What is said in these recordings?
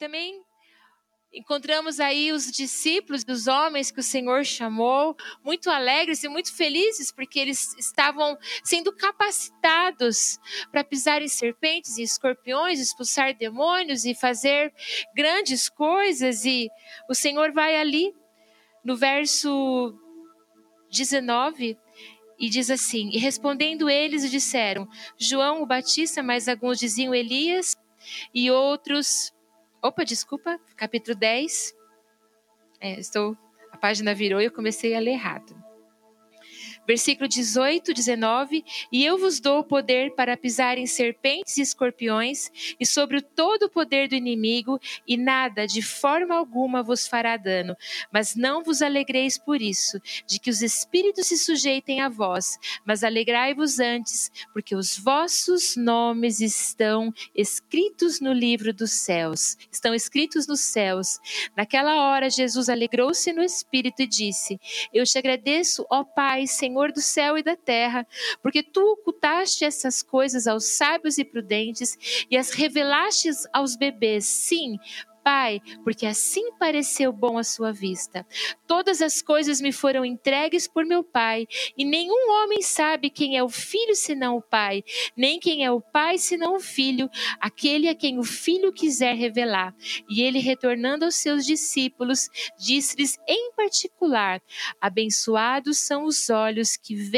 também encontramos aí os discípulos dos homens que o Senhor chamou, muito alegres e muito felizes, porque eles estavam sendo capacitados para pisar em serpentes e escorpiões, expulsar demônios e fazer grandes coisas. E o Senhor vai ali no verso 19 e diz assim: E respondendo eles, disseram: João o Batista, mas alguns diziam Elias, e outros. Opa, desculpa, capítulo 10. É, estou. A página virou e eu comecei a ler errado versículo 18, 19: E eu vos dou o poder para pisar em serpentes e escorpiões, e sobre todo o poder do inimigo, e nada, de forma alguma, vos fará dano. Mas não vos alegreis por isso, de que os espíritos se sujeitem a vós, mas alegrai-vos antes, porque os vossos nomes estão escritos no livro dos céus. Estão escritos nos céus. Naquela hora, Jesus alegrou-se no espírito e disse: Eu te agradeço, ó Pai, Senhor Senhor do céu e da terra, porque tu ocultaste essas coisas aos sábios e prudentes e as revelaste aos bebês. Sim, Pai, porque assim pareceu bom à sua vista. Todas as coisas me foram entregues por meu Pai, e nenhum homem sabe quem é o filho senão o Pai, nem quem é o Pai senão o filho, aquele a quem o filho quiser revelar. E ele, retornando aos seus discípulos, disse-lhes em particular: Abençoados são os olhos que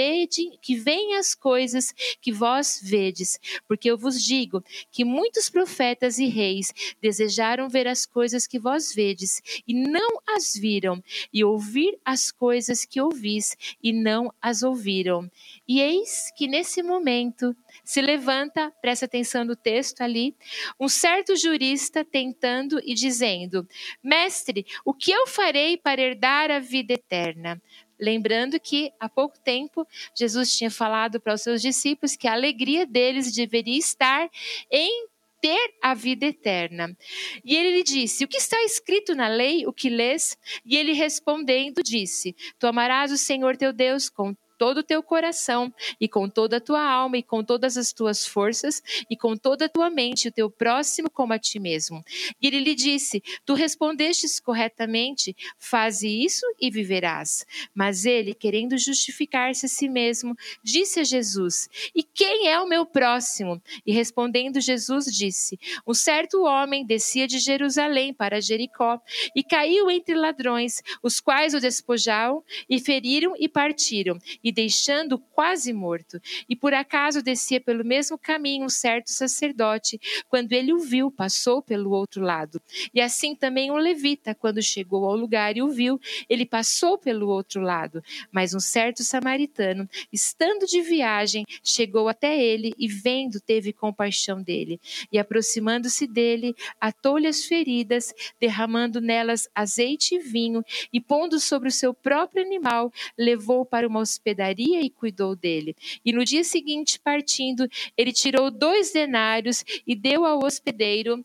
que veem as coisas que vós vedes, porque eu vos digo que muitos profetas e reis desejaram ver as coisas que vós vedes e não as viram, e ouvir as coisas que ouvis e não as ouviram. E eis que nesse momento se levanta, presta atenção no texto ali, um certo jurista tentando e dizendo: Mestre, o que eu farei para herdar a vida eterna? Lembrando que há pouco tempo Jesus tinha falado para os seus discípulos que a alegria deles deveria estar em ter a vida eterna. E ele lhe disse: O que está escrito na lei, o que lês? E ele respondendo disse: Tu amarás o Senhor teu Deus com todo o teu coração e com toda a tua alma e com todas as tuas forças e com toda a tua mente, o teu próximo como a ti mesmo. E ele lhe disse: Tu respondestes corretamente, faze isso e viverás. Mas ele, querendo justificar-se a si mesmo, disse a Jesus: E quem é o meu próximo? E respondendo Jesus disse: Um certo homem descia de Jerusalém para Jericó e caiu entre ladrões, os quais o despojaram e feriram e partiram. E deixando quase morto. E por acaso descia pelo mesmo caminho um certo sacerdote. Quando ele o viu, passou pelo outro lado. E assim também um levita, quando chegou ao lugar e o viu, ele passou pelo outro lado. Mas um certo samaritano, estando de viagem, chegou até ele e, vendo, teve compaixão dele. E aproximando-se dele, atou-lhe as feridas, derramando nelas azeite e vinho, e pondo sobre o seu próprio animal, levou para uma hospedaria hospedaria e cuidou dele. E no dia seguinte, partindo, ele tirou dois denários e deu ao hospedeiro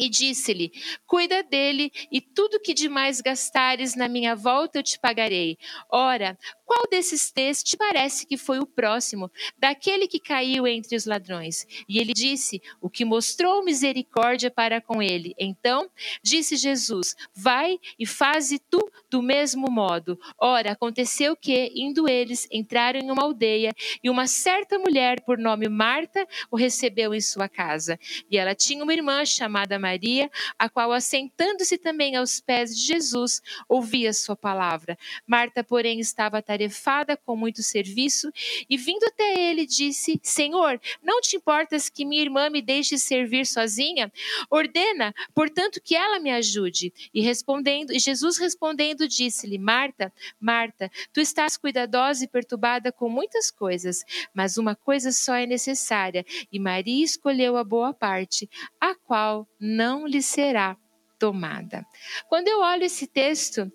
e disse-lhe: Cuida dele, e tudo que demais gastares na minha volta eu te pagarei. Ora, qual desses três te parece que foi o próximo, daquele que caiu entre os ladrões? E ele disse: O que mostrou misericórdia para com ele. Então disse Jesus: Vai e faze tu do mesmo modo. Ora, aconteceu que, indo eles, entraram em uma aldeia, e uma certa mulher, por nome Marta, o recebeu em sua casa. E ela tinha uma irmã chamada Maria, a qual, assentando-se também aos pés de Jesus, ouvia sua palavra. Marta, porém, estava atarefada com muito serviço, e vindo até ele, disse: Senhor, não te importas que minha irmã me deixe servir sozinha? Ordena, portanto, que ela me ajude. E respondendo, Jesus respondendo, disse-lhe: Marta, Marta, tu estás cuidadosa e perturbada com muitas coisas, mas uma coisa só é necessária, e Maria escolheu a boa parte, a qual não lhe será tomada. Quando eu olho esse texto,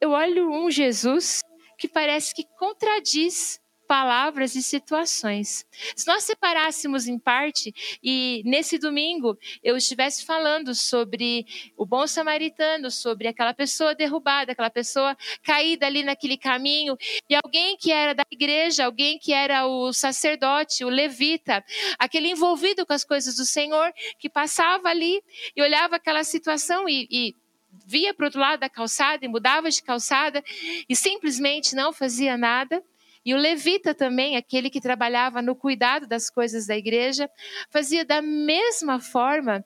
eu olho um Jesus que parece que contradiz palavras e situações. Se nós separássemos em parte e nesse domingo eu estivesse falando sobre o bom samaritano, sobre aquela pessoa derrubada, aquela pessoa caída ali naquele caminho, e alguém que era da igreja, alguém que era o sacerdote, o levita, aquele envolvido com as coisas do Senhor, que passava ali e olhava aquela situação e, e via para o outro lado da calçada e mudava de calçada e simplesmente não fazia nada. E o levita também, aquele que trabalhava no cuidado das coisas da igreja, fazia da mesma forma.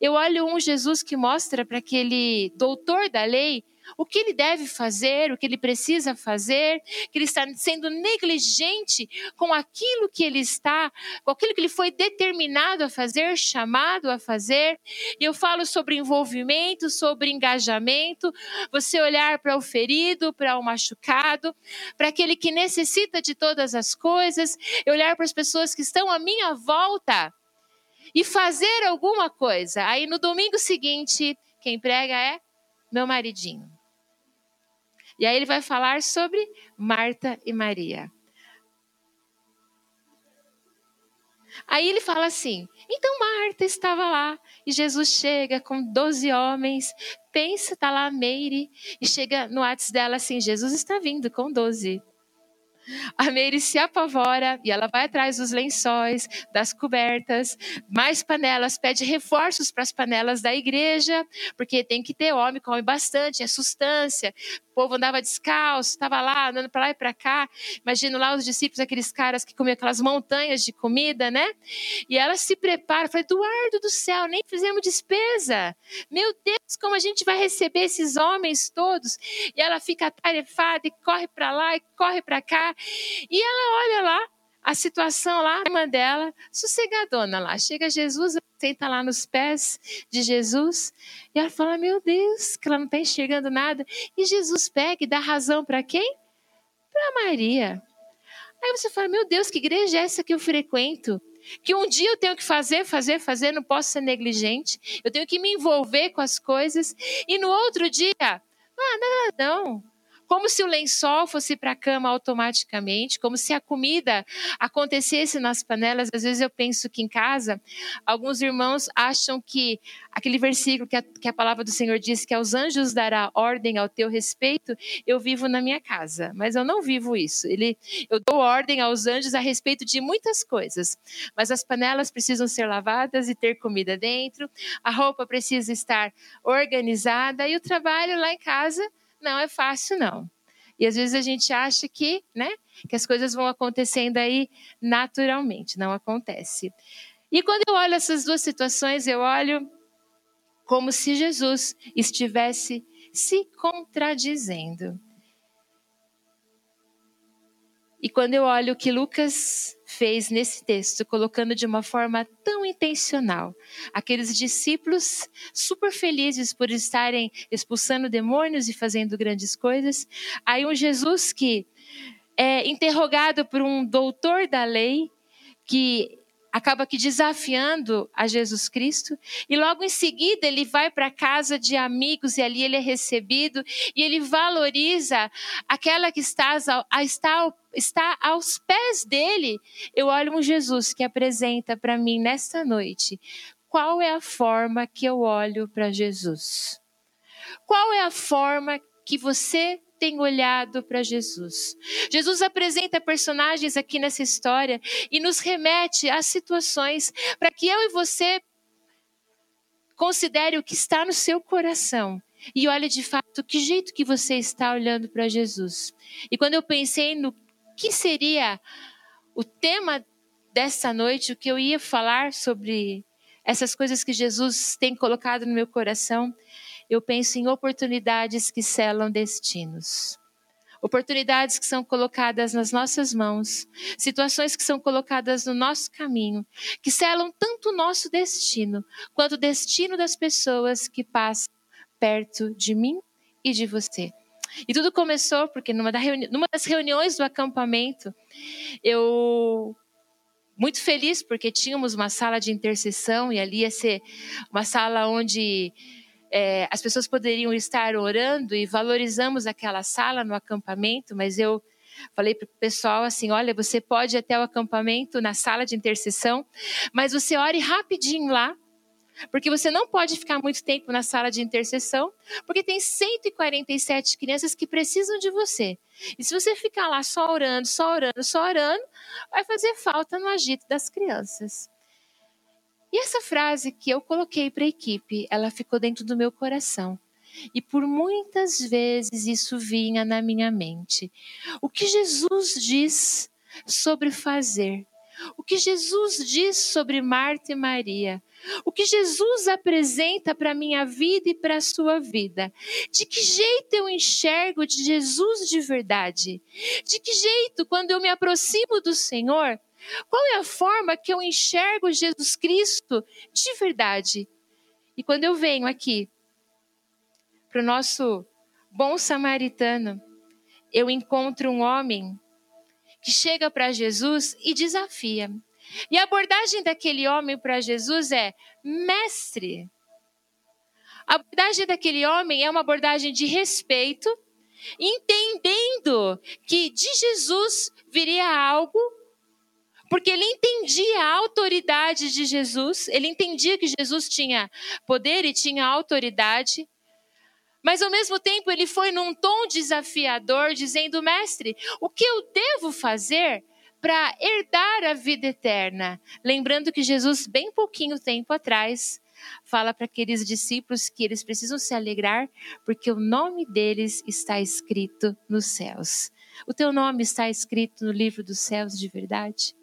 Eu olho um Jesus que mostra para aquele doutor da lei o que ele deve fazer, o que ele precisa fazer, que ele está sendo negligente com aquilo que ele está, com aquilo que ele foi determinado a fazer, chamado a fazer. E eu falo sobre envolvimento, sobre engajamento, você olhar para o ferido, para o machucado, para aquele que necessita de todas as coisas, olhar para as pessoas que estão à minha volta e fazer alguma coisa. Aí no domingo seguinte, quem prega é meu maridinho. E aí ele vai falar sobre Marta e Maria. Aí ele fala assim: então Marta estava lá e Jesus chega com 12 homens. Pensa, tá lá a Meire e chega no WhatsApp dela assim: Jesus está vindo com 12. A Meire se apavora e ela vai atrás dos lençóis, das cobertas, mais panelas, pede reforços para as panelas da igreja, porque tem que ter homem, come bastante, é sustância. Povo andava descalço, estava lá, andando para lá e para cá. Imagino lá os discípulos, aqueles caras que comiam aquelas montanhas de comida, né? E ela se prepara, fala, Eduardo do céu, nem fizemos despesa. Meu Deus, como a gente vai receber esses homens todos? E ela fica atarefada e corre para lá e corre para cá. E ela olha lá a situação lá, a irmã dela, sossegadona lá. Chega Jesus, senta lá nos pés de Jesus e ela fala: Meu Deus, que ela não está enxergando nada. E Jesus pega e dá razão para quem? Para Maria. Aí você fala: Meu Deus, que igreja é essa que eu frequento? Que um dia eu tenho que fazer, fazer, fazer, não posso ser negligente. Eu tenho que me envolver com as coisas. E no outro dia, ah, não, não como se o lençol fosse para a cama automaticamente, como se a comida acontecesse nas panelas. Às vezes eu penso que em casa, alguns irmãos acham que aquele versículo que a, que a palavra do Senhor diz que aos anjos dará ordem ao teu respeito, eu vivo na minha casa, mas eu não vivo isso. Ele, eu dou ordem aos anjos a respeito de muitas coisas, mas as panelas precisam ser lavadas e ter comida dentro, a roupa precisa estar organizada e o trabalho lá em casa não é fácil, não. E às vezes a gente acha que, né, que as coisas vão acontecendo aí naturalmente, não acontece. E quando eu olho essas duas situações, eu olho como se Jesus estivesse se contradizendo. E quando eu olho o que Lucas fez nesse texto, colocando de uma forma tão intencional, aqueles discípulos super felizes por estarem expulsando demônios e fazendo grandes coisas, aí um Jesus que é interrogado por um doutor da lei, que acaba que desafiando a Jesus Cristo, e logo em seguida ele vai para casa de amigos e ali ele é recebido e ele valoriza aquela que está, está, está aos pés dele. Eu olho um Jesus que apresenta para mim nesta noite qual é a forma que eu olho para Jesus. Qual é a forma que você tem olhado para Jesus. Jesus apresenta personagens aqui nessa história e nos remete a situações para que eu e você considere o que está no seu coração e olhe de fato que jeito que você está olhando para Jesus. E quando eu pensei no que seria o tema dessa noite, o que eu ia falar sobre essas coisas que Jesus tem colocado no meu coração, eu penso em oportunidades que selam destinos. Oportunidades que são colocadas nas nossas mãos, situações que são colocadas no nosso caminho, que selam tanto o nosso destino, quanto o destino das pessoas que passam perto de mim e de você. E tudo começou porque numa, das reuniões do acampamento, eu muito feliz porque tínhamos uma sala de intercessão e ali ia ser uma sala onde é, as pessoas poderiam estar orando e valorizamos aquela sala no acampamento, mas eu Falei para o pessoal assim: olha, você pode ir até o acampamento na sala de intercessão, mas você ore rapidinho lá, porque você não pode ficar muito tempo na sala de intercessão, porque tem 147 crianças que precisam de você. E se você ficar lá só orando, só orando, só orando, vai fazer falta no agito das crianças. E essa frase que eu coloquei para a equipe, ela ficou dentro do meu coração. E por muitas vezes isso vinha na minha mente. O que Jesus diz sobre fazer? O que Jesus diz sobre Marta e Maria? O que Jesus apresenta para a minha vida e para a sua vida? De que jeito eu enxergo de Jesus de verdade? De que jeito, quando eu me aproximo do Senhor, qual é a forma que eu enxergo Jesus Cristo de verdade? E quando eu venho aqui para o nosso bom samaritano, eu encontro um homem que chega para Jesus e desafia. E a abordagem daquele homem para Jesus é: mestre. A abordagem daquele homem é uma abordagem de respeito, entendendo que de Jesus viria algo, porque ele entendia a autoridade de Jesus, ele entendia que Jesus tinha poder e tinha autoridade. Mas ao mesmo tempo ele foi num tom desafiador, dizendo: Mestre, o que eu devo fazer para herdar a vida eterna? Lembrando que Jesus, bem pouquinho tempo atrás, fala para aqueles discípulos que eles precisam se alegrar, porque o nome deles está escrito nos céus. O teu nome está escrito no livro dos céus de verdade?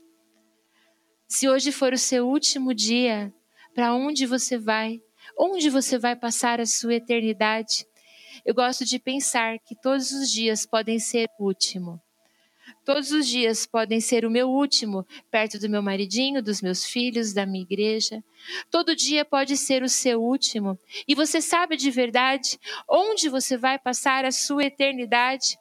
Se hoje for o seu último dia, para onde você vai? Onde você vai passar a sua eternidade? Eu gosto de pensar que todos os dias podem ser o último. Todos os dias podem ser o meu último, perto do meu maridinho, dos meus filhos, da minha igreja. Todo dia pode ser o seu último. E você sabe de verdade onde você vai passar a sua eternidade?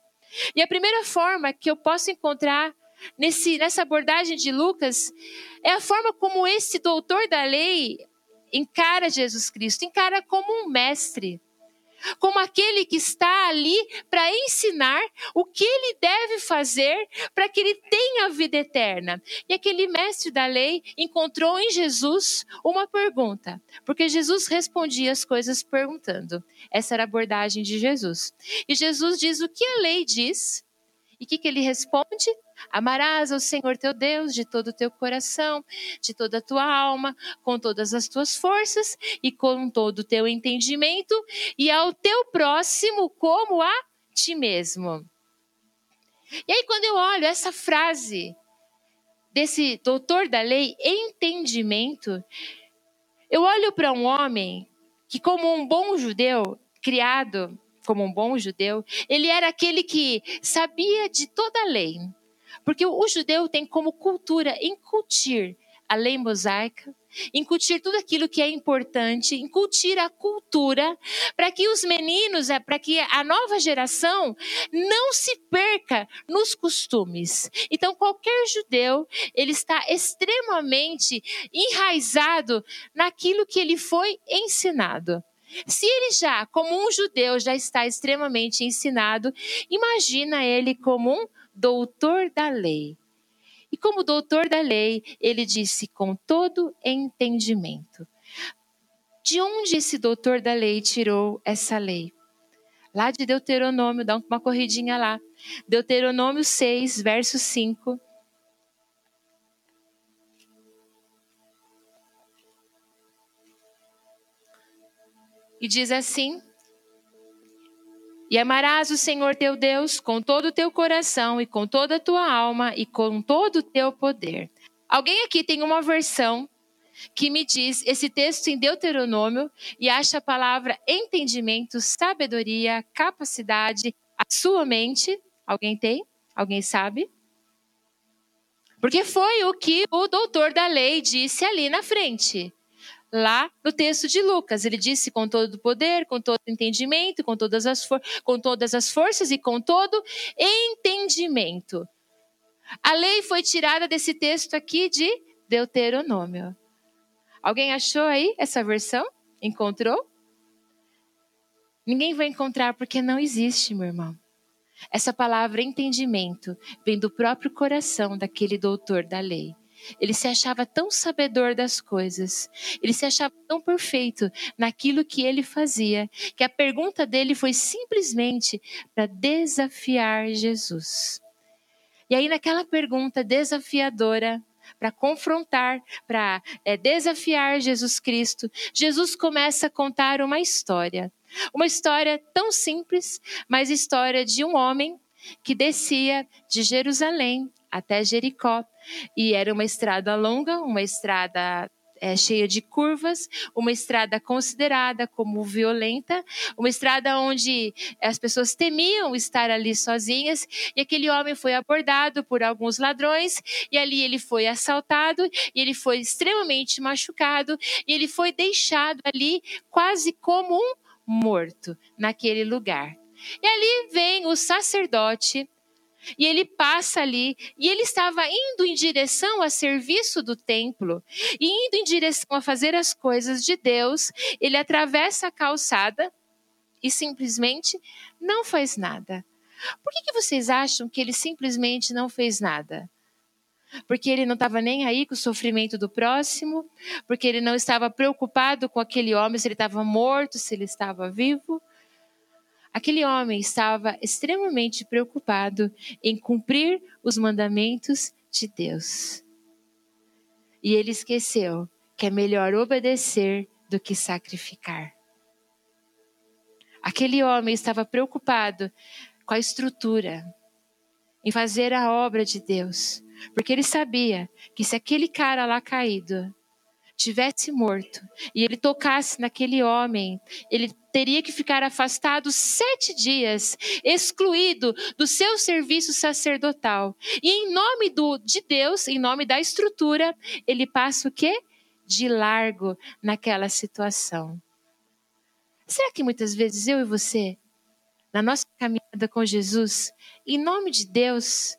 E a primeira forma que eu posso encontrar nesse, nessa abordagem de Lucas é a forma como esse doutor da lei encara Jesus Cristo, encara como um mestre, como aquele que está ali para ensinar o que ele deve fazer para que ele tenha a vida eterna. E aquele mestre da lei encontrou em Jesus uma pergunta, porque Jesus respondia as coisas perguntando. Essa era a abordagem de Jesus. E Jesus diz o que a lei diz. E o que, que ele responde? Amarás ao Senhor teu Deus de todo o teu coração, de toda a tua alma, com todas as tuas forças e com todo o teu entendimento, e ao teu próximo como a ti mesmo. E aí, quando eu olho essa frase desse doutor da lei, entendimento, eu olho para um homem que, como um bom judeu, criado como um bom judeu, ele era aquele que sabia de toda a lei porque o judeu tem como cultura incutir a lei mosaica, incutir tudo aquilo que é importante, incutir a cultura, para que os meninos, é, para que a nova geração não se perca nos costumes. Então, qualquer judeu, ele está extremamente enraizado naquilo que ele foi ensinado. Se ele já, como um judeu, já está extremamente ensinado, imagina ele como um doutor da lei. E como doutor da lei, ele disse com todo entendimento. De onde esse doutor da lei tirou essa lei? Lá de Deuteronômio, dá uma corridinha lá. Deuteronômio 6, verso 5. E diz assim: e amarás o Senhor teu Deus com todo o teu coração e com toda a tua alma e com todo o teu poder. Alguém aqui tem uma versão que me diz esse texto em Deuteronômio e acha a palavra entendimento, sabedoria, capacidade, a sua mente. Alguém tem? Alguém sabe? Porque foi o que o doutor da lei disse ali na frente lá no texto de Lucas. Ele disse com todo o poder, com todo o entendimento, com todas as, com todas as forças e com todo entendimento. A lei foi tirada desse texto aqui de Deuteronômio. Alguém achou aí essa versão? Encontrou? Ninguém vai encontrar porque não existe, meu irmão. Essa palavra entendimento vem do próprio coração daquele doutor da lei. Ele se achava tão sabedor das coisas, ele se achava tão perfeito naquilo que ele fazia, que a pergunta dele foi simplesmente para desafiar Jesus. E aí, naquela pergunta desafiadora, para confrontar, para é, desafiar Jesus Cristo, Jesus começa a contar uma história. Uma história tão simples, mas história de um homem que descia de Jerusalém até Jericó. E era uma estrada longa, uma estrada é, cheia de curvas, uma estrada considerada como violenta, uma estrada onde as pessoas temiam estar ali sozinhas, e aquele homem foi abordado por alguns ladrões, e ali ele foi assaltado, e ele foi extremamente machucado, e ele foi deixado ali quase como um morto naquele lugar. E ali vem o sacerdote e ele passa ali, e ele estava indo em direção a serviço do templo, e indo em direção a fazer as coisas de Deus, ele atravessa a calçada e simplesmente não faz nada. Por que, que vocês acham que ele simplesmente não fez nada? Porque ele não estava nem aí com o sofrimento do próximo, porque ele não estava preocupado com aquele homem, se ele estava morto, se ele estava vivo. Aquele homem estava extremamente preocupado em cumprir os mandamentos de Deus. E ele esqueceu que é melhor obedecer do que sacrificar. Aquele homem estava preocupado com a estrutura, em fazer a obra de Deus, porque ele sabia que se aquele cara lá caído tivesse morto e ele tocasse naquele homem, ele teria que ficar afastado sete dias, excluído do seu serviço sacerdotal. E em nome do, de Deus, em nome da estrutura, ele passa o quê? De largo naquela situação. Será que muitas vezes eu e você, na nossa caminhada com Jesus, em nome de Deus,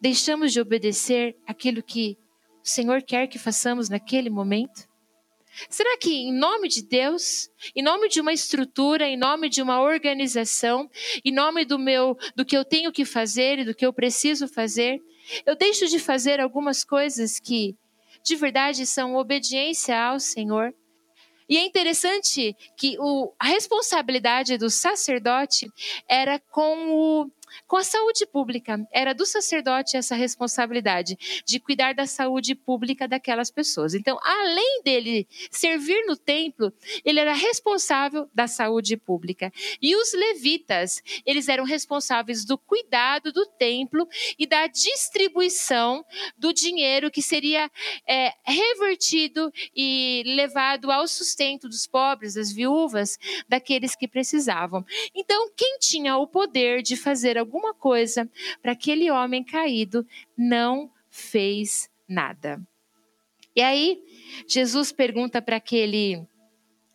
deixamos de obedecer aquilo que o Senhor quer que façamos naquele momento? Será que em nome de Deus, em nome de uma estrutura, em nome de uma organização, em nome do meu do que eu tenho que fazer e do que eu preciso fazer, eu deixo de fazer algumas coisas que de verdade são obediência ao Senhor? E é interessante que o, a responsabilidade do sacerdote era com o com a saúde pública. Era do sacerdote essa responsabilidade de cuidar da saúde pública daquelas pessoas. Então, além dele servir no templo, ele era responsável da saúde pública. E os levitas, eles eram responsáveis do cuidado do templo e da distribuição do dinheiro que seria é, revertido e levado ao sustento dos pobres, das viúvas, daqueles que precisavam. Então, quem tinha o poder de fazer alguma coisa para aquele homem caído, não fez nada. E aí, Jesus pergunta para aquele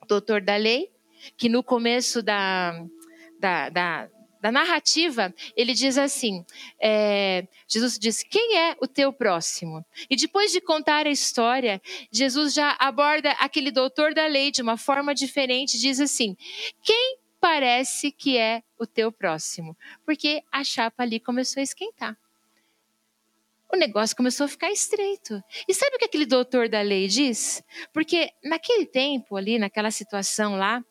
doutor da lei, que no começo da, da, da, da narrativa, ele diz assim: é, Jesus diz, quem é o teu próximo? E depois de contar a história, Jesus já aborda aquele doutor da lei de uma forma diferente, diz assim: quem parece que é o teu próximo, porque a chapa ali começou a esquentar. O negócio começou a ficar estreito. E sabe o que aquele doutor da lei diz? Porque naquele tempo ali, naquela situação lá,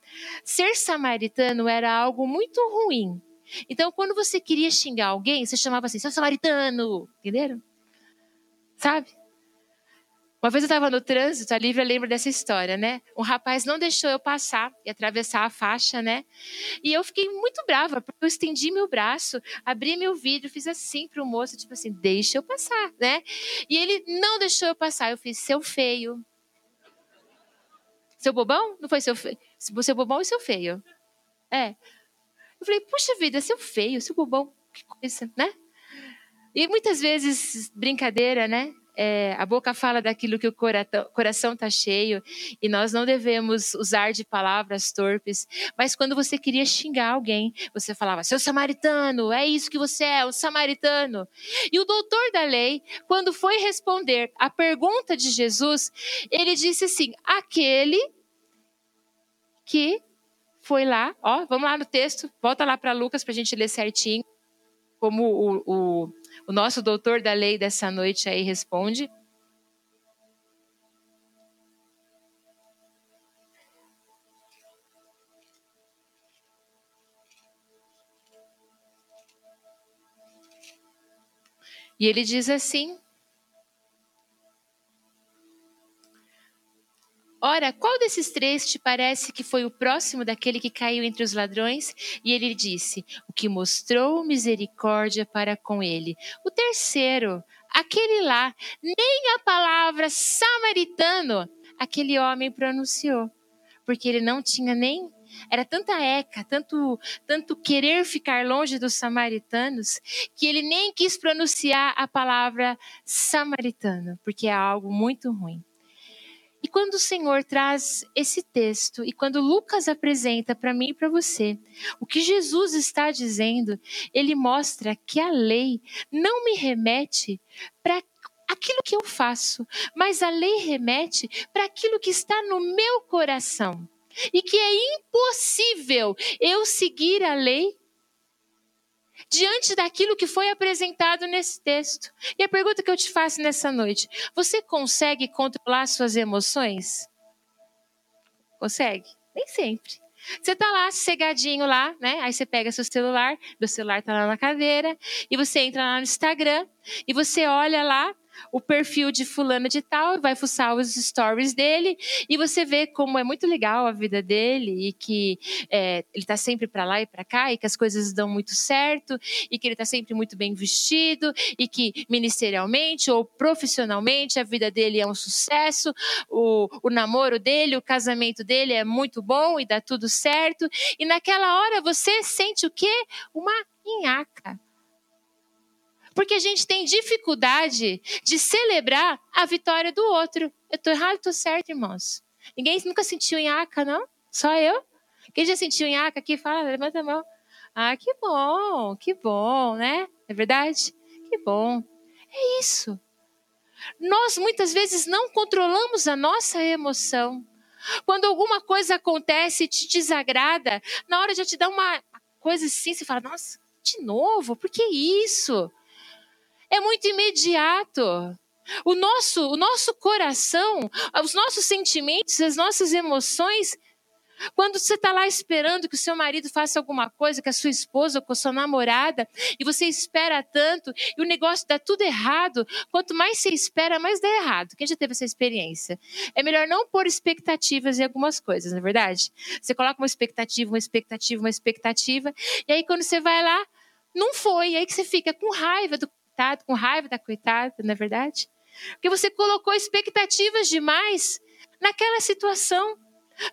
ser samaritano era algo muito ruim. Então, quando você queria xingar alguém, você chamava assim, seu samaritano, entenderam? Sabe? Uma vez eu estava no trânsito, a Lívia lembra dessa história, né? Um rapaz não deixou eu passar e atravessar a faixa, né? E eu fiquei muito brava, porque eu estendi meu braço, abri meu vidro, fiz assim para o moço, tipo assim, deixa eu passar, né? E ele não deixou eu passar. Eu fiz, seu feio. Seu bobão? Não foi seu feio? Seu bobão e seu feio. É. Eu falei, puxa vida, seu feio, seu bobão, que coisa, né? E muitas vezes, brincadeira, né? É, a boca fala daquilo que o coração está cheio e nós não devemos usar de palavras torpes. Mas quando você queria xingar alguém, você falava, seu samaritano, é isso que você é, um samaritano. E o doutor da lei, quando foi responder a pergunta de Jesus, ele disse assim: aquele que foi lá, ó, vamos lá no texto, volta lá para Lucas para a gente ler certinho. como o, o, o nosso doutor da lei dessa noite aí responde. E ele diz assim: Ora, qual desses três te parece que foi o próximo daquele que caiu entre os ladrões? E ele disse: O que mostrou misericórdia para com ele. O terceiro, aquele lá, nem a palavra samaritano aquele homem pronunciou, porque ele não tinha nem era tanta eca, tanto, tanto querer ficar longe dos samaritanos, que ele nem quis pronunciar a palavra samaritano, porque é algo muito ruim. E quando o Senhor traz esse texto e quando Lucas apresenta para mim e para você o que Jesus está dizendo, ele mostra que a lei não me remete para aquilo que eu faço, mas a lei remete para aquilo que está no meu coração. E que é impossível eu seguir a lei diante daquilo que foi apresentado nesse texto. E a pergunta que eu te faço nessa noite: você consegue controlar suas emoções? Consegue? Nem sempre. Você está lá, sossegadinho lá, né? Aí você pega seu celular, meu celular está lá na cadeira, e você entra lá no Instagram, e você olha lá o perfil de fulano de tal, vai fuçar os stories dele. E você vê como é muito legal a vida dele e que é, ele está sempre para lá e para cá e que as coisas dão muito certo e que ele está sempre muito bem vestido e que ministerialmente ou profissionalmente a vida dele é um sucesso, o, o namoro dele, o casamento dele é muito bom e dá tudo certo. E naquela hora você sente o quê? Uma inhaca porque a gente tem dificuldade de celebrar a vitória do outro. Eu estou errado, estou certo, irmãos. Ninguém nunca sentiu nhaca, não? Só eu? Quem já sentiu nhaca aqui? Fala, levanta a mão. Ah, que bom, que bom, né? É verdade? Que bom. É isso. Nós muitas vezes não controlamos a nossa emoção. Quando alguma coisa acontece e te desagrada, na hora de te dar uma coisa assim, você fala, nossa, de novo? Por que isso? É muito imediato. O nosso, o nosso coração, os nossos sentimentos, as nossas emoções, quando você está lá esperando que o seu marido faça alguma coisa, que a sua esposa ou com a sua namorada, e você espera tanto, e o negócio dá tudo errado, quanto mais você espera, mais dá errado. Quem já teve essa experiência? É melhor não pôr expectativas em algumas coisas, não é verdade? Você coloca uma expectativa, uma expectativa, uma expectativa, e aí quando você vai lá, não foi, e aí que você fica com raiva do coitado, com raiva da coitada, não é verdade? Porque você colocou expectativas demais naquela situação.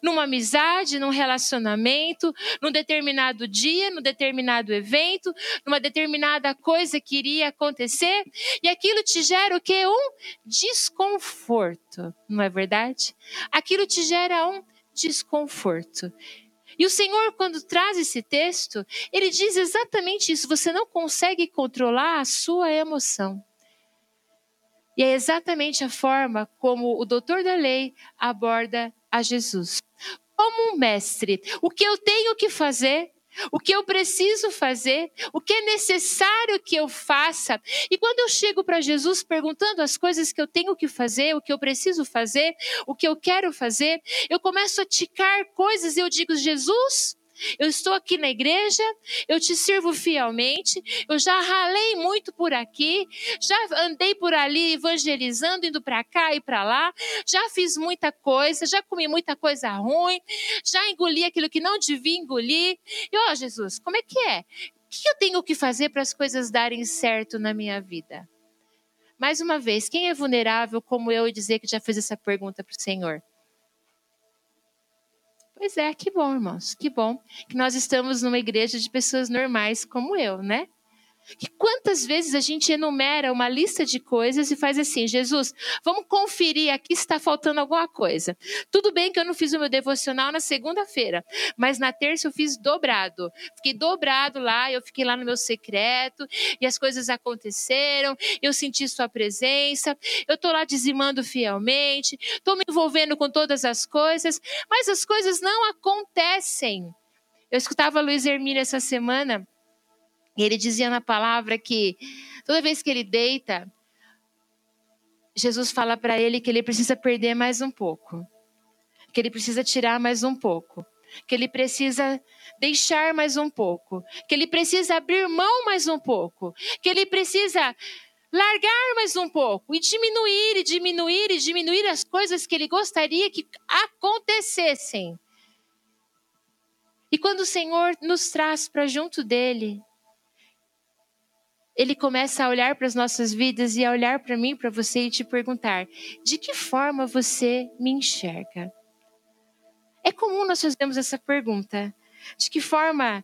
Numa amizade, num relacionamento, num determinado dia, num determinado evento, numa determinada coisa que iria acontecer, e aquilo te gera o que? Um desconforto, não é verdade? Aquilo te gera um desconforto. E o Senhor, quando traz esse texto, ele diz exatamente isso: você não consegue controlar a sua emoção. E é exatamente a forma como o doutor da lei aborda a Jesus. Como um mestre, o que eu tenho que fazer o que eu preciso fazer, o que é necessário que eu faça. E quando eu chego para Jesus perguntando as coisas que eu tenho que fazer, o que eu preciso fazer, o que eu quero fazer, eu começo a ticar coisas e eu digo: Jesus, eu estou aqui na igreja, eu te sirvo fielmente, eu já ralei muito por aqui, já andei por ali evangelizando, indo para cá e para lá, já fiz muita coisa, já comi muita coisa ruim, já engoli aquilo que não devia engolir. E ó, Jesus, como é que é? O que eu tenho que fazer para as coisas darem certo na minha vida? Mais uma vez, quem é vulnerável como eu e dizer que já fez essa pergunta para o Senhor? Pois é, que bom, irmãos, que bom que nós estamos numa igreja de pessoas normais como eu, né? Que quantas vezes a gente enumera uma lista de coisas e faz assim, Jesus, vamos conferir aqui se está faltando alguma coisa. Tudo bem que eu não fiz o meu devocional na segunda-feira, mas na terça eu fiz dobrado. Fiquei dobrado lá, eu fiquei lá no meu secreto e as coisas aconteceram, eu senti sua presença, eu estou lá dizimando fielmente, estou me envolvendo com todas as coisas, mas as coisas não acontecem. Eu escutava a Luiz Hermínio essa semana ele dizia na palavra que toda vez que ele deita, Jesus fala para ele que ele precisa perder mais um pouco, que ele precisa tirar mais um pouco, que ele precisa deixar mais um pouco, que ele precisa abrir mão mais um pouco, que ele precisa largar mais um pouco e diminuir e diminuir e diminuir as coisas que ele gostaria que acontecessem. E quando o Senhor nos traz para junto dele, ele começa a olhar para as nossas vidas e a olhar para mim, para você e te perguntar: de que forma você me enxerga? É comum nós fazermos essa pergunta. De que forma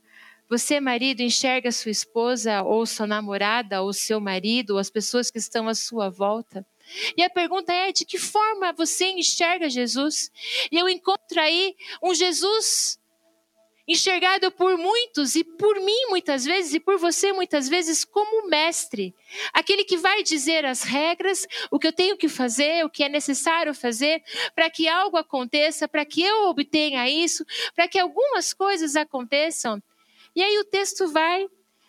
você, marido, enxerga sua esposa, ou sua namorada, ou seu marido, ou as pessoas que estão à sua volta? E a pergunta é: de que forma você enxerga Jesus? E eu encontro aí um Jesus enxergado por muitos e por mim muitas vezes e por você muitas vezes como mestre, aquele que vai dizer as regras, o que eu tenho que fazer, o que é necessário fazer para que algo aconteça, para que eu obtenha isso, para que algumas coisas aconteçam. E aí o texto vai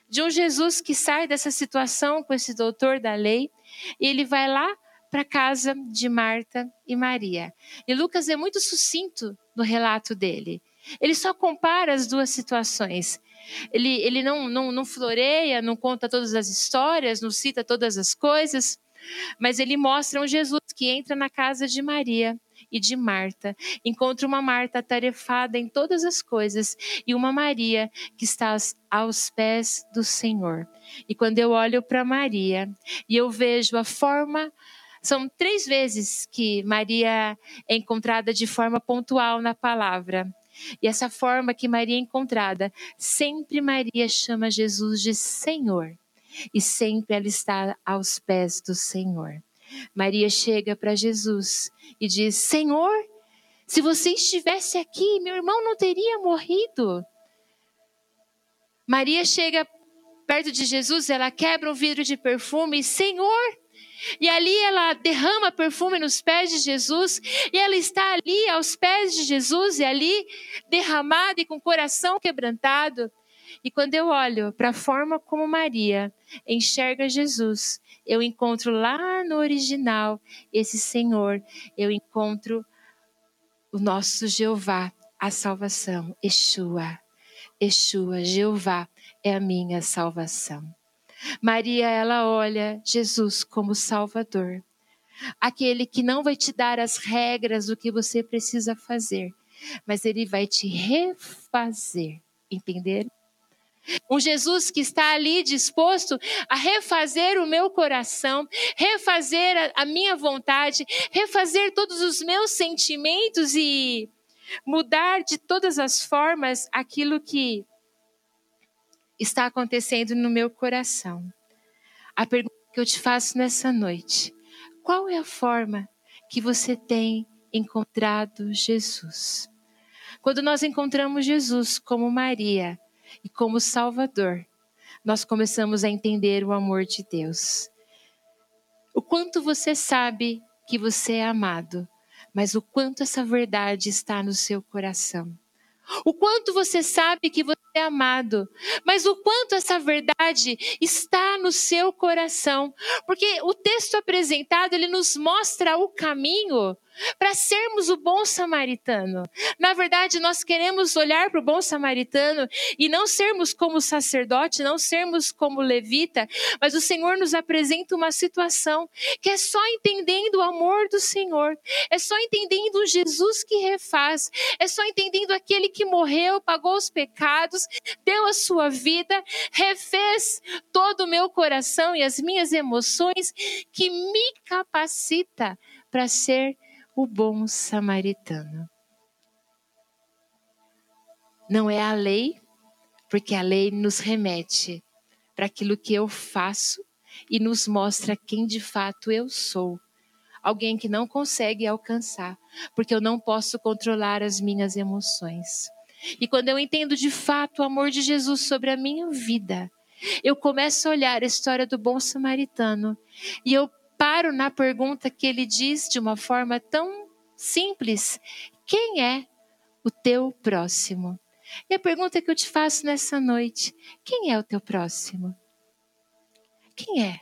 de um Jesus que sai dessa situação com esse doutor da lei e ele vai lá para casa de Marta e Maria. E Lucas é muito sucinto no relato dele. Ele só compara as duas situações. Ele, ele não, não, não floreia, não conta todas as histórias, não cita todas as coisas, mas ele mostra um Jesus que entra na casa de Maria e de Marta. Encontra uma Marta tarefada em todas as coisas e uma Maria que está aos pés do Senhor. E quando eu olho para Maria e eu vejo a forma são três vezes que Maria é encontrada de forma pontual na palavra. E essa forma que Maria é encontrada, sempre Maria chama Jesus de Senhor. E sempre ela está aos pés do Senhor. Maria chega para Jesus e diz: Senhor, se você estivesse aqui, meu irmão não teria morrido. Maria chega perto de Jesus, ela quebra um vidro de perfume, Senhor, e ali ela derrama perfume nos pés de Jesus, e ela está ali aos pés de Jesus, e ali derramada e com o coração quebrantado. E quando eu olho para a forma como Maria enxerga Jesus, eu encontro lá no original esse Senhor, eu encontro o nosso Jeová, a salvação, Yeshua. Yeshua, Jeová é a minha salvação. Maria, ela olha Jesus como Salvador, aquele que não vai te dar as regras do que você precisa fazer, mas ele vai te refazer, entender? Um Jesus que está ali disposto a refazer o meu coração, refazer a, a minha vontade, refazer todos os meus sentimentos e mudar de todas as formas aquilo que está acontecendo no meu coração. A pergunta que eu te faço nessa noite: qual é a forma que você tem encontrado Jesus? Quando nós encontramos Jesus como Maria e como Salvador, nós começamos a entender o amor de Deus. O quanto você sabe que você é amado, mas o quanto essa verdade está no seu coração. O quanto você sabe que você é amado, mas o quanto essa verdade está no seu coração, porque o texto apresentado ele nos mostra o caminho para sermos o bom samaritano. Na verdade, nós queremos olhar para o bom samaritano e não sermos como sacerdote, não sermos como levita, mas o Senhor nos apresenta uma situação que é só entendendo o amor do Senhor, é só entendendo o Jesus que refaz, é só entendendo aquele que morreu, pagou os pecados, deu a sua vida, refez todo o meu coração e as minhas emoções, que me capacita para ser o bom samaritano. Não é a lei, porque a lei nos remete para aquilo que eu faço e nos mostra quem de fato eu sou. Alguém que não consegue alcançar, porque eu não posso controlar as minhas emoções. E quando eu entendo de fato o amor de Jesus sobre a minha vida, eu começo a olhar a história do bom samaritano e eu paro na pergunta que ele diz de uma forma tão simples: quem é o teu próximo? E a pergunta que eu te faço nessa noite: quem é o teu próximo? Quem é?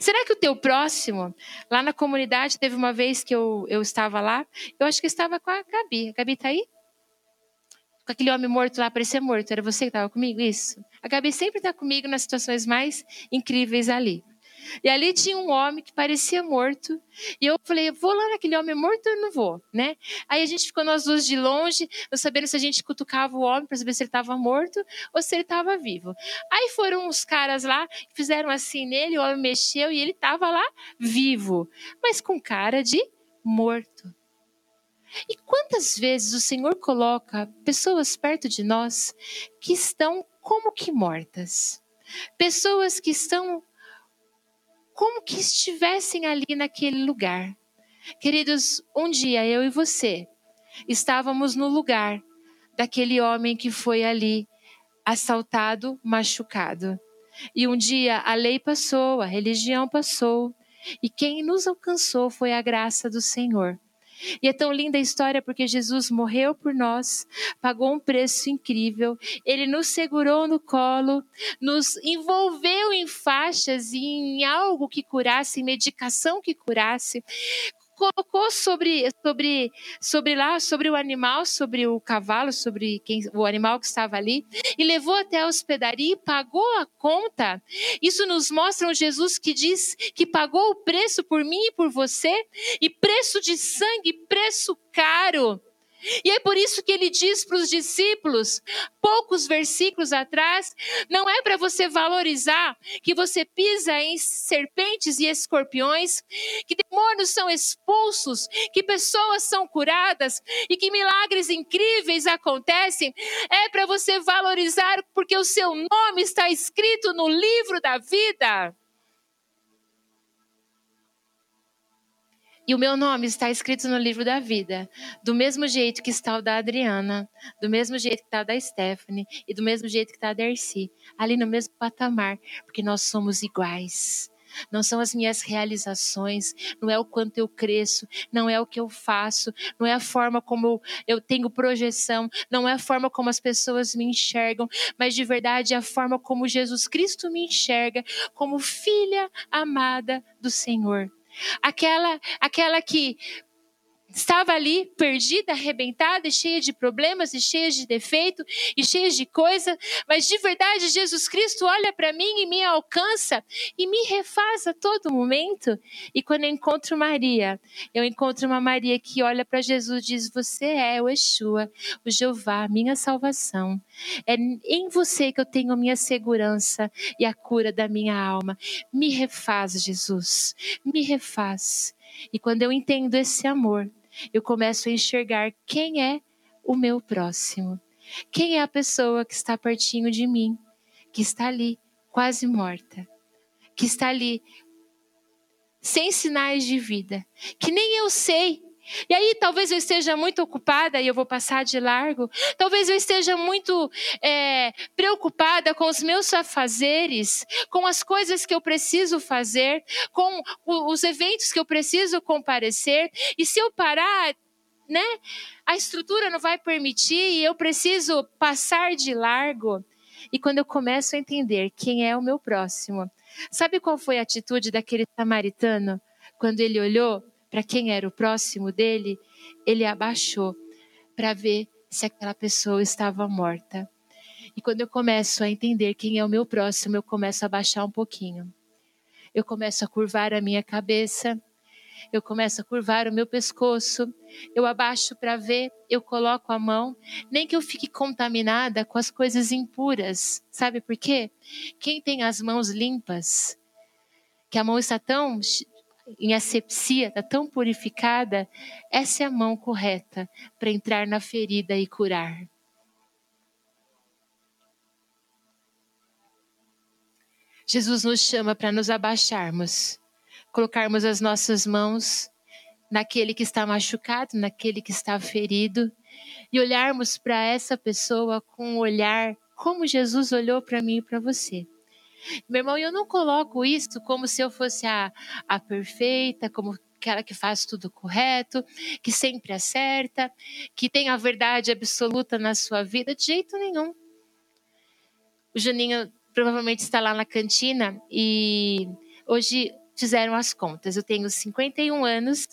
Será que o teu próximo, lá na comunidade, teve uma vez que eu, eu estava lá, eu acho que estava com a Gabi. A Gabi tá aí? Com aquele homem morto lá, parecia morto. Era você que estava comigo? Isso. A Gabi sempre está comigo nas situações mais incríveis ali. E ali tinha um homem que parecia morto. E eu falei, vou lá naquele homem morto ou não vou, né? Aí a gente ficou nós duas de longe, não sabendo se a gente cutucava o homem para saber se ele estava morto ou se ele estava vivo. Aí foram os caras lá, fizeram assim nele, o homem mexeu e ele estava lá vivo, mas com cara de morto. E quantas vezes o Senhor coloca pessoas perto de nós que estão como que mortas? Pessoas que estão como que estivessem ali naquele lugar. Queridos, um dia eu e você estávamos no lugar daquele homem que foi ali assaltado, machucado. E um dia a lei passou, a religião passou, e quem nos alcançou foi a graça do Senhor. E é tão linda a história porque Jesus morreu por nós, pagou um preço incrível, ele nos segurou no colo, nos envolveu em faixas e em algo que curasse, em medicação que curasse, colocou sobre, sobre, sobre lá, sobre o animal, sobre o cavalo, sobre quem, o animal que estava ali, e levou até a hospedaria e pagou a conta. Isso nos mostra um Jesus que diz que pagou o preço por mim e por você, e preço de sangue, preço caro. E é por isso que ele diz para os discípulos, poucos versículos atrás, não é para você valorizar que você pisa em serpentes e escorpiões, que demônios são expulsos, que pessoas são curadas e que milagres incríveis acontecem. É para você valorizar porque o seu nome está escrito no livro da vida. E o meu nome está escrito no livro da vida, do mesmo jeito que está o da Adriana, do mesmo jeito que está o da Stephanie e do mesmo jeito que está a Dercy, ali no mesmo patamar, porque nós somos iguais. Não são as minhas realizações, não é o quanto eu cresço, não é o que eu faço, não é a forma como eu tenho projeção, não é a forma como as pessoas me enxergam, mas de verdade é a forma como Jesus Cristo me enxerga como filha amada do Senhor. Aquela, aquela que estava ali perdida, arrebentada, cheia de problemas e cheia de defeito e cheia de coisa, mas de verdade Jesus Cristo olha para mim e me alcança e me refaz a todo momento. E quando eu encontro Maria, eu encontro uma Maria que olha para Jesus e diz: Você é o Yeshua, o Jeová, minha salvação. É em você que eu tenho a minha segurança e a cura da minha alma. Me refaz, Jesus, me refaz. E quando eu entendo esse amor, eu começo a enxergar quem é o meu próximo. Quem é a pessoa que está pertinho de mim, que está ali, quase morta, que está ali, sem sinais de vida, que nem eu sei. E aí, talvez eu esteja muito ocupada e eu vou passar de largo. Talvez eu esteja muito é, preocupada com os meus afazeres, com as coisas que eu preciso fazer, com os eventos que eu preciso comparecer. E se eu parar, né, a estrutura não vai permitir e eu preciso passar de largo. E quando eu começo a entender quem é o meu próximo, sabe qual foi a atitude daquele samaritano quando ele olhou para quem era o próximo dele, ele abaixou para ver se aquela pessoa estava morta. E quando eu começo a entender quem é o meu próximo, eu começo a baixar um pouquinho. Eu começo a curvar a minha cabeça, eu começo a curvar o meu pescoço, eu abaixo para ver, eu coloco a mão, nem que eu fique contaminada com as coisas impuras. Sabe por quê? Quem tem as mãos limpas, que a mão está tão em asepsia, está tão purificada, essa é a mão correta para entrar na ferida e curar. Jesus nos chama para nos abaixarmos, colocarmos as nossas mãos naquele que está machucado, naquele que está ferido, e olharmos para essa pessoa com um olhar como Jesus olhou para mim e para você. Meu irmão, eu não coloco isso como se eu fosse a, a perfeita, como aquela que faz tudo correto, que sempre acerta, que tem a verdade absoluta na sua vida, de jeito nenhum. O Juninho provavelmente está lá na cantina e hoje fizeram as contas. Eu tenho 51 anos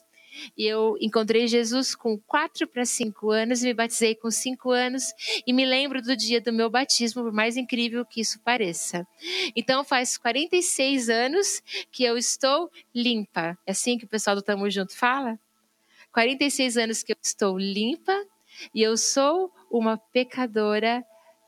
e eu encontrei Jesus com 4 para 5 anos, me batizei com 5 anos e me lembro do dia do meu batismo, por mais incrível que isso pareça. Então faz 46 anos que eu estou limpa. É assim que o pessoal do Tamo Junto fala? 46 anos que eu estou limpa e eu sou uma pecadora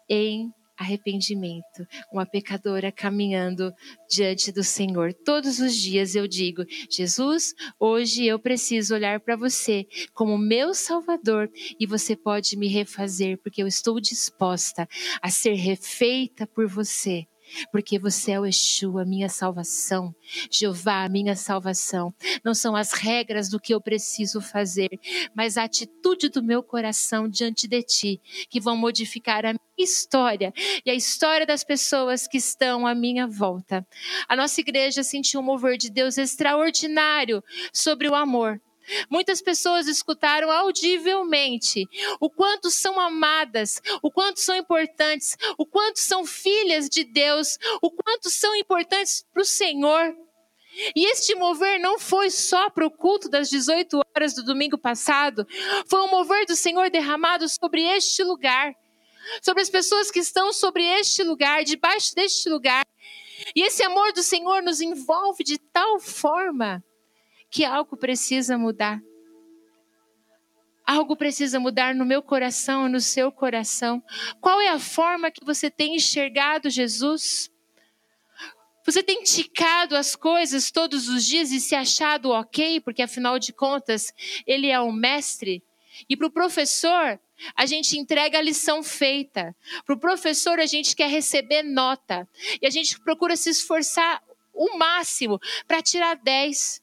em arrependimento, uma pecadora caminhando diante do Senhor. Todos os dias eu digo: Jesus, hoje eu preciso olhar para você como meu Salvador e você pode me refazer, porque eu estou disposta a ser refeita por você porque você é o Exu, a minha salvação, Jeová, a minha salvação. Não são as regras do que eu preciso fazer, mas a atitude do meu coração diante de ti que vão modificar a minha história e a história das pessoas que estão à minha volta. A nossa igreja sentiu um mover de Deus extraordinário sobre o amor. Muitas pessoas escutaram audivelmente o quanto são amadas, o quanto são importantes, o quanto são filhas de Deus, o quanto são importantes para o Senhor. E este mover não foi só para o culto das 18 horas do domingo passado, foi um mover do Senhor derramado sobre este lugar, sobre as pessoas que estão sobre este lugar, debaixo deste lugar. E esse amor do Senhor nos envolve de tal forma que algo precisa mudar. Algo precisa mudar no meu coração, no seu coração. Qual é a forma que você tem enxergado Jesus? Você tem ticado as coisas todos os dias e se achado ok, porque afinal de contas, ele é o mestre? E para o professor, a gente entrega a lição feita. Para o professor, a gente quer receber nota. E a gente procura se esforçar o máximo para tirar 10.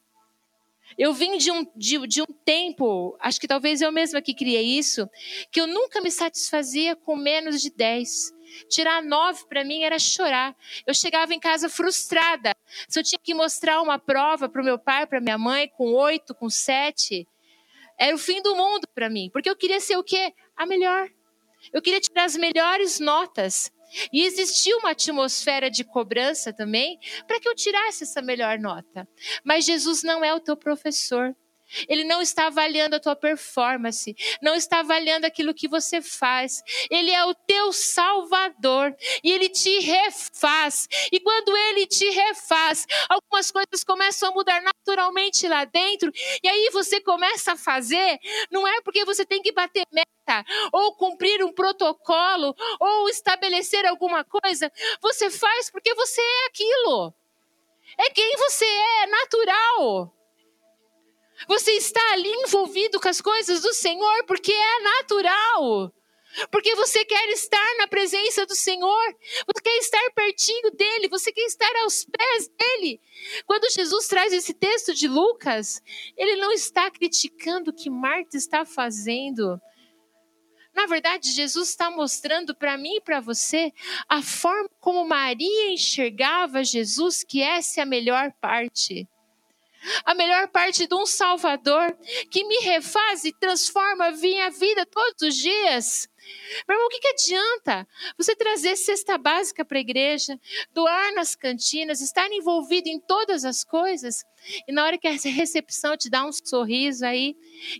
Eu vim de um, de, de, um tempo, acho que talvez eu mesma que criei isso, que eu nunca me satisfazia com menos de 10. Tirar nove para mim era chorar. Eu chegava em casa frustrada. Se eu tinha que mostrar uma prova para o meu pai, para minha mãe, com oito, com sete, era o fim do mundo para mim. Porque eu queria ser o quê? A melhor. Eu queria tirar as melhores notas. E existia uma atmosfera de cobrança também para que eu tirasse essa melhor nota. Mas Jesus não é o teu professor. Ele não está avaliando a tua performance, não está avaliando aquilo que você faz. Ele é o teu salvador e ele te refaz. E quando ele te refaz, algumas coisas começam a mudar naturalmente lá dentro, e aí você começa a fazer, não é porque você tem que bater meta, ou cumprir um protocolo, ou estabelecer alguma coisa, você faz porque você é aquilo. É quem você é, é natural. Você está ali envolvido com as coisas do Senhor porque é natural. Porque você quer estar na presença do Senhor, você quer estar pertinho dele, você quer estar aos pés dele. Quando Jesus traz esse texto de Lucas, ele não está criticando o que Marta está fazendo. Na verdade, Jesus está mostrando para mim e para você a forma como Maria enxergava Jesus, que essa é a melhor parte a melhor parte de um Salvador que me refaz e transforma a minha vida todos os dias. Meu irmão, o que, que adianta você trazer cesta básica para a igreja, doar nas cantinas, estar envolvido em todas as coisas, e na hora que a recepção te dá um sorriso aí,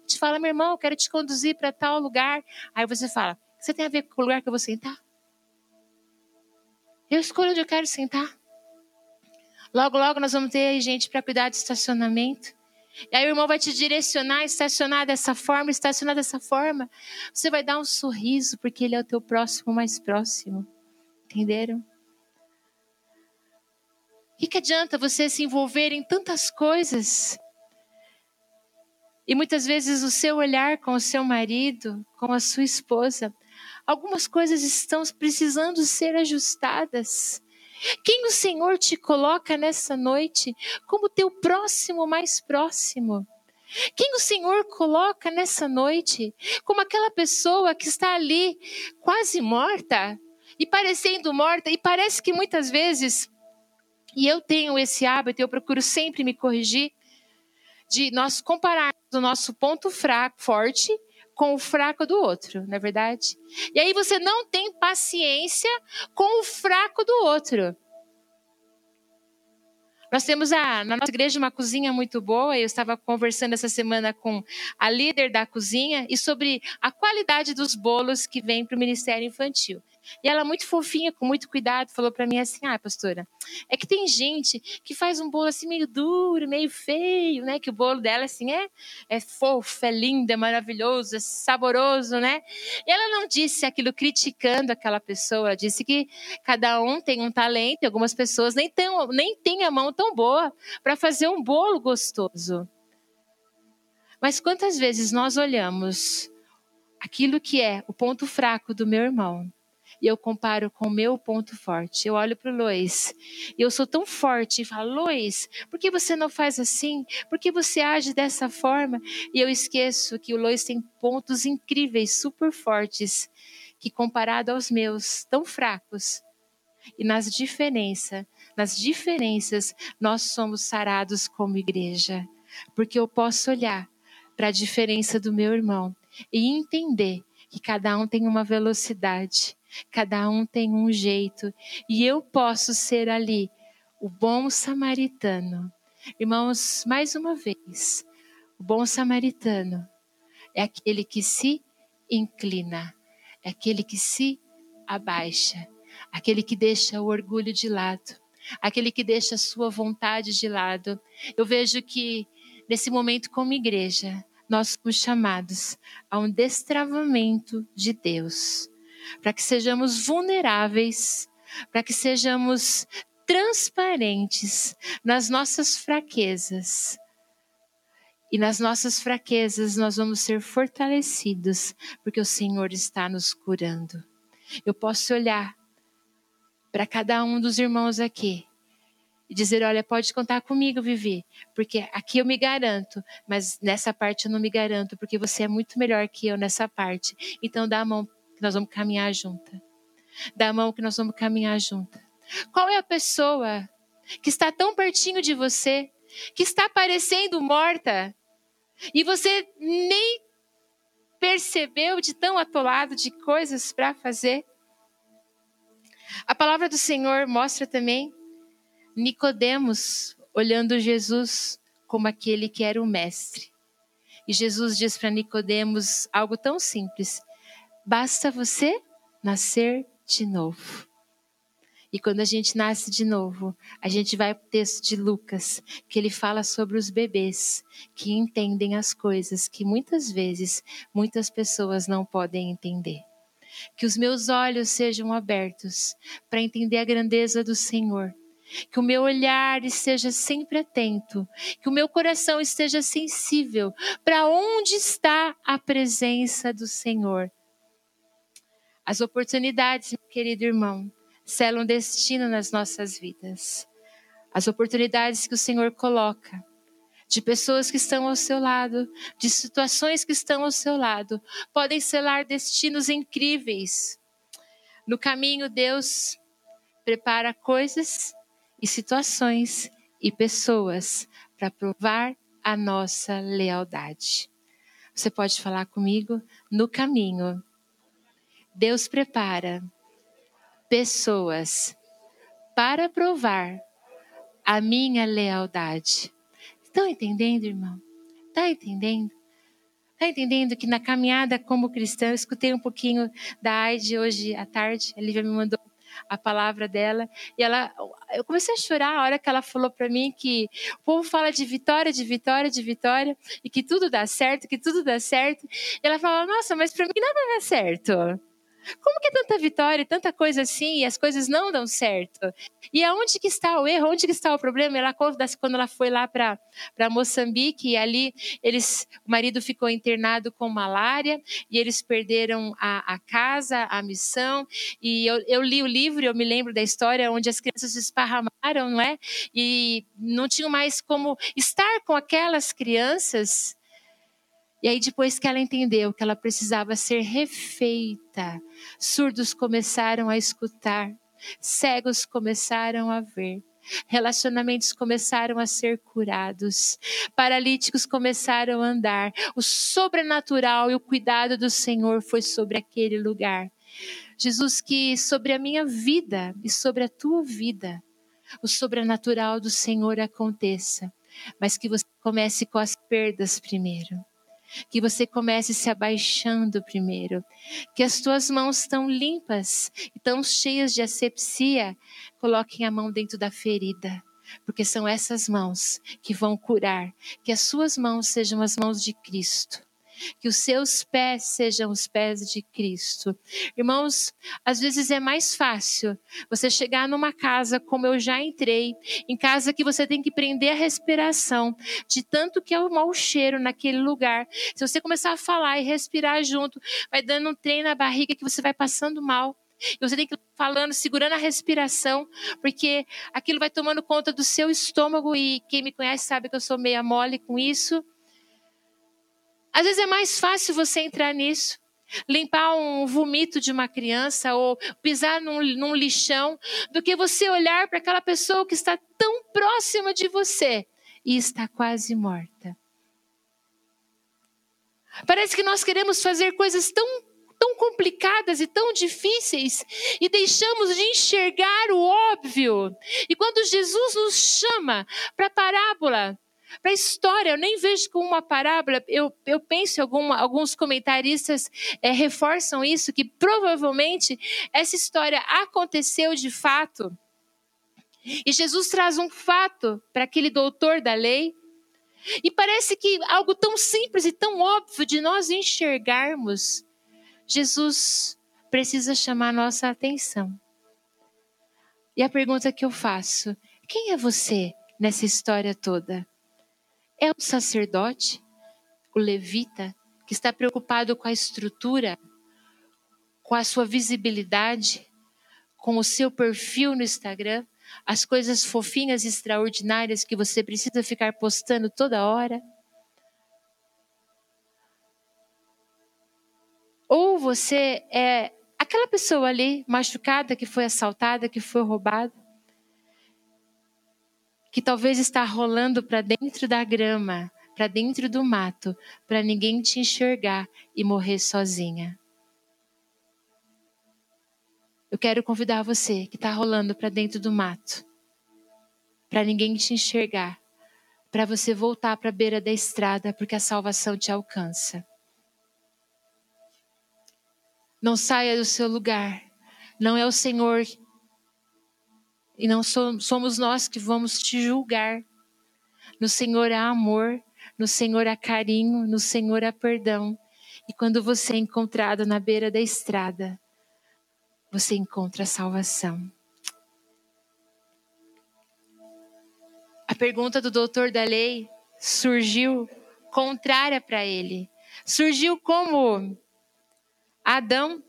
te fala, meu irmão, eu quero te conduzir para tal lugar. Aí você fala, você tem a ver com o lugar que eu vou sentar? Eu escolho onde eu quero sentar. Logo, logo nós vamos ter aí gente para cuidar de estacionamento. E aí o irmão vai te direcionar, estacionar dessa forma, estacionar dessa forma. Você vai dar um sorriso, porque ele é o teu próximo mais próximo. Entenderam? O que, que adianta você se envolver em tantas coisas? E muitas vezes o seu olhar com o seu marido, com a sua esposa, algumas coisas estão precisando ser ajustadas. Quem o Senhor te coloca nessa noite como teu próximo mais próximo? Quem o Senhor coloca nessa noite como aquela pessoa que está ali quase morta e parecendo morta, e parece que muitas vezes, e eu tenho esse hábito, eu procuro sempre me corrigir, de nós compararmos o nosso ponto fraco, forte com o fraco do outro, não é verdade? E aí você não tem paciência com o fraco do outro. Nós temos a, na nossa igreja uma cozinha muito boa. Eu estava conversando essa semana com a líder da cozinha e sobre a qualidade dos bolos que vêm para o Ministério Infantil. E ela, muito fofinha, com muito cuidado, falou para mim assim: Ah, pastora, é que tem gente que faz um bolo assim meio duro, meio feio, né? Que o bolo dela, assim, é, é fofo, é lindo, é maravilhoso, é saboroso, né? E ela não disse aquilo criticando aquela pessoa, ela disse que cada um tem um talento e algumas pessoas nem têm, nem têm a mão tão boa para fazer um bolo gostoso. Mas quantas vezes nós olhamos aquilo que é o ponto fraco do meu irmão e eu comparo com o meu ponto forte. Eu olho para o Lois e eu sou tão forte e falo, Lois, por que você não faz assim? Por que você age dessa forma? E eu esqueço que o Lois tem pontos incríveis, super fortes, que comparado aos meus, tão fracos. E nas diferenças, nas diferenças, nós somos sarados como igreja. Porque eu posso olhar para a diferença do meu irmão e entender que cada um tem uma velocidade, Cada um tem um jeito e eu posso ser ali o bom samaritano. Irmãos, mais uma vez, o bom samaritano é aquele que se inclina, é aquele que se abaixa, aquele que deixa o orgulho de lado, aquele que deixa a sua vontade de lado. Eu vejo que nesse momento, como igreja, nós somos chamados a um destravamento de Deus para que sejamos vulneráveis, para que sejamos transparentes nas nossas fraquezas. E nas nossas fraquezas nós vamos ser fortalecidos, porque o Senhor está nos curando. Eu posso olhar para cada um dos irmãos aqui e dizer: Olha, pode contar comigo, Vivi, porque aqui eu me garanto, mas nessa parte eu não me garanto, porque você é muito melhor que eu nessa parte. Então dá a mão que nós vamos caminhar junta. Dá a mão que nós vamos caminhar junta. Qual é a pessoa que está tão pertinho de você, que está parecendo morta, e você nem percebeu de tão atolado de coisas para fazer? A palavra do Senhor mostra também Nicodemos olhando Jesus como aquele que era o mestre. E Jesus diz para Nicodemos algo tão simples: Basta você nascer de novo. E quando a gente nasce de novo, a gente vai para o texto de Lucas, que ele fala sobre os bebês que entendem as coisas que muitas vezes muitas pessoas não podem entender. Que os meus olhos sejam abertos para entender a grandeza do Senhor. Que o meu olhar esteja sempre atento, que o meu coração esteja sensível para onde está a presença do Senhor as oportunidades, meu querido irmão, selam destino nas nossas vidas. As oportunidades que o Senhor coloca, de pessoas que estão ao seu lado, de situações que estão ao seu lado, podem selar destinos incríveis. No caminho, Deus prepara coisas e situações e pessoas para provar a nossa lealdade. Você pode falar comigo? No caminho, Deus prepara pessoas para provar a minha lealdade. Estão entendendo, irmão? Está entendendo? Está entendendo que na caminhada como cristão, eu escutei um pouquinho da Aide hoje à tarde, a Lívia me mandou a palavra dela, e ela, eu comecei a chorar a hora que ela falou para mim que o povo fala de vitória, de vitória, de vitória, e que tudo dá certo, que tudo dá certo. E ela falou: Nossa, mas para mim nada dá certo. Como que é tanta vitória, tanta coisa assim, e as coisas não dão certo? E aonde que está o erro? Onde que está o problema? Ela conta quando ela foi lá para Moçambique, e ali eles, o marido ficou internado com malária, e eles perderam a, a casa, a missão. E eu, eu li o livro, eu me lembro da história onde as crianças se esparramaram, não é? E não tinham mais como estar com aquelas crianças e aí, depois que ela entendeu que ela precisava ser refeita, surdos começaram a escutar, cegos começaram a ver, relacionamentos começaram a ser curados, paralíticos começaram a andar, o sobrenatural e o cuidado do Senhor foi sobre aquele lugar. Jesus, que sobre a minha vida e sobre a tua vida, o sobrenatural do Senhor aconteça, mas que você comece com as perdas primeiro. Que você comece se abaixando primeiro. Que as tuas mãos estão limpas e tão cheias de asepsia, coloquem a mão dentro da ferida porque são essas mãos que vão curar. Que as suas mãos sejam as mãos de Cristo que os seus pés sejam os pés de Cristo. Irmãos, às vezes é mais fácil você chegar numa casa como eu já entrei, em casa que você tem que prender a respiração, de tanto que é o mau cheiro naquele lugar. Se você começar a falar e respirar junto, vai dando um trem na barriga que você vai passando mal. E você tem que ir falando, segurando a respiração, porque aquilo vai tomando conta do seu estômago. E quem me conhece sabe que eu sou meia mole com isso. Às vezes é mais fácil você entrar nisso. Limpar um vomito de uma criança ou pisar num, num lixão, do que você olhar para aquela pessoa que está tão próxima de você e está quase morta. Parece que nós queremos fazer coisas tão tão complicadas e tão difíceis e deixamos de enxergar o óbvio. E quando Jesus nos chama para a parábola para a história, eu nem vejo como uma parábola. Eu, eu penso, algum, alguns comentaristas é, reforçam isso, que provavelmente essa história aconteceu de fato. E Jesus traz um fato para aquele doutor da lei. E parece que algo tão simples e tão óbvio de nós enxergarmos, Jesus precisa chamar nossa atenção. E a pergunta que eu faço: quem é você nessa história toda? É o sacerdote, o levita, que está preocupado com a estrutura, com a sua visibilidade, com o seu perfil no Instagram, as coisas fofinhas e extraordinárias que você precisa ficar postando toda hora? Ou você é aquela pessoa ali machucada que foi assaltada, que foi roubada? Que talvez está rolando para dentro da grama, para dentro do mato, para ninguém te enxergar e morrer sozinha. Eu quero convidar você que está rolando para dentro do mato, para ninguém te enxergar, para você voltar para a beira da estrada, porque a salvação te alcança. Não saia do seu lugar. Não é o Senhor e não somos nós que vamos te julgar. No Senhor há amor, no Senhor há carinho, no Senhor há perdão. E quando você é encontrado na beira da estrada, você encontra a salvação. A pergunta do doutor da lei surgiu contrária para ele. Surgiu como Adão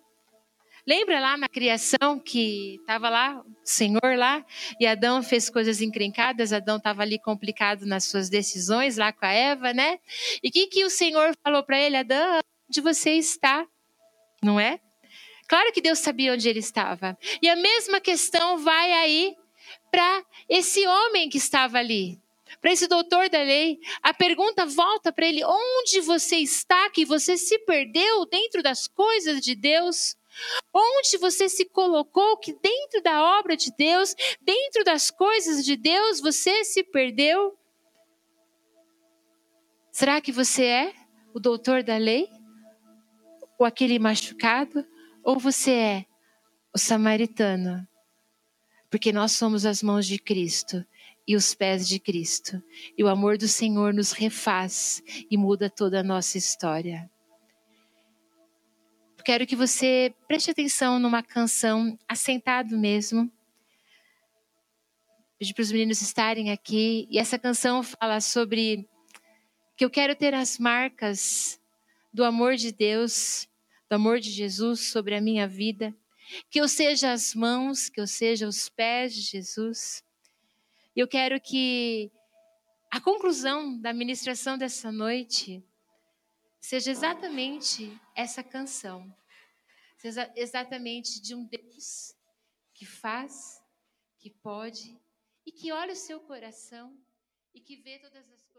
Lembra lá na criação que estava lá, o Senhor lá, e Adão fez coisas encrencadas, Adão estava ali complicado nas suas decisões lá com a Eva, né? E o que, que o Senhor falou para ele? Adão, onde você está? Não é? Claro que Deus sabia onde ele estava. E a mesma questão vai aí para esse homem que estava ali, para esse doutor da lei. A pergunta volta para ele: onde você está que você se perdeu dentro das coisas de Deus? Onde você se colocou que dentro da obra de Deus, dentro das coisas de Deus, você se perdeu? Será que você é o doutor da lei? Ou aquele machucado? Ou você é o samaritano? Porque nós somos as mãos de Cristo e os pés de Cristo. E o amor do Senhor nos refaz e muda toda a nossa história quero que você preste atenção numa canção, assentado mesmo. Pedi para os meninos estarem aqui. E essa canção fala sobre que eu quero ter as marcas do amor de Deus, do amor de Jesus sobre a minha vida. Que eu seja as mãos, que eu seja os pés de Jesus. E eu quero que a conclusão da ministração dessa noite seja exatamente essa canção. Seja exatamente de um Deus que faz, que pode e que olha o seu coração e que vê todas as coisas.